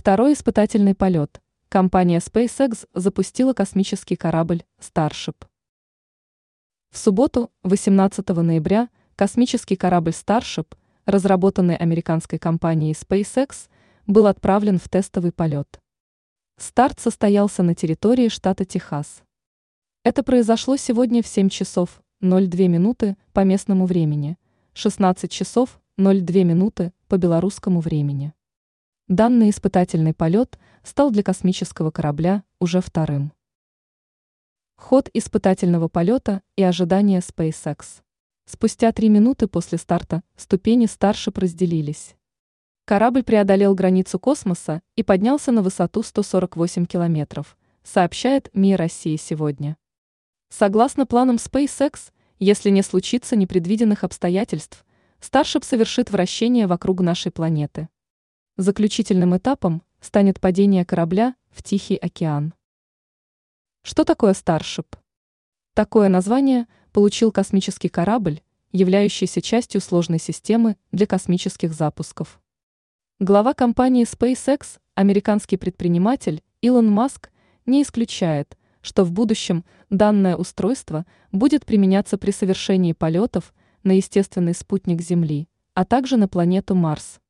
Второй испытательный полет. Компания SpaceX запустила космический корабль Starship. В субботу, 18 ноября, космический корабль Starship, разработанный американской компанией SpaceX, был отправлен в тестовый полет. Старт состоялся на территории штата Техас. Это произошло сегодня в 7 часов 02 минуты по местному времени, 16 часов 02 минуты по белорусскому времени. Данный испытательный полет стал для космического корабля уже вторым. Ход испытательного полета и ожидания SpaceX. Спустя три минуты после старта ступени старше разделились. Корабль преодолел границу космоса и поднялся на высоту 148 километров, сообщает МИ России сегодня. Согласно планам SpaceX, если не случится непредвиденных обстоятельств, Starship совершит вращение вокруг нашей планеты. Заключительным этапом станет падение корабля в Тихий океан. Что такое Starship? Такое название получил космический корабль, являющийся частью сложной системы для космических запусков. Глава компании SpaceX, американский предприниматель Илон Маск, не исключает, что в будущем данное устройство будет применяться при совершении полетов на естественный спутник Земли, а также на планету Марс.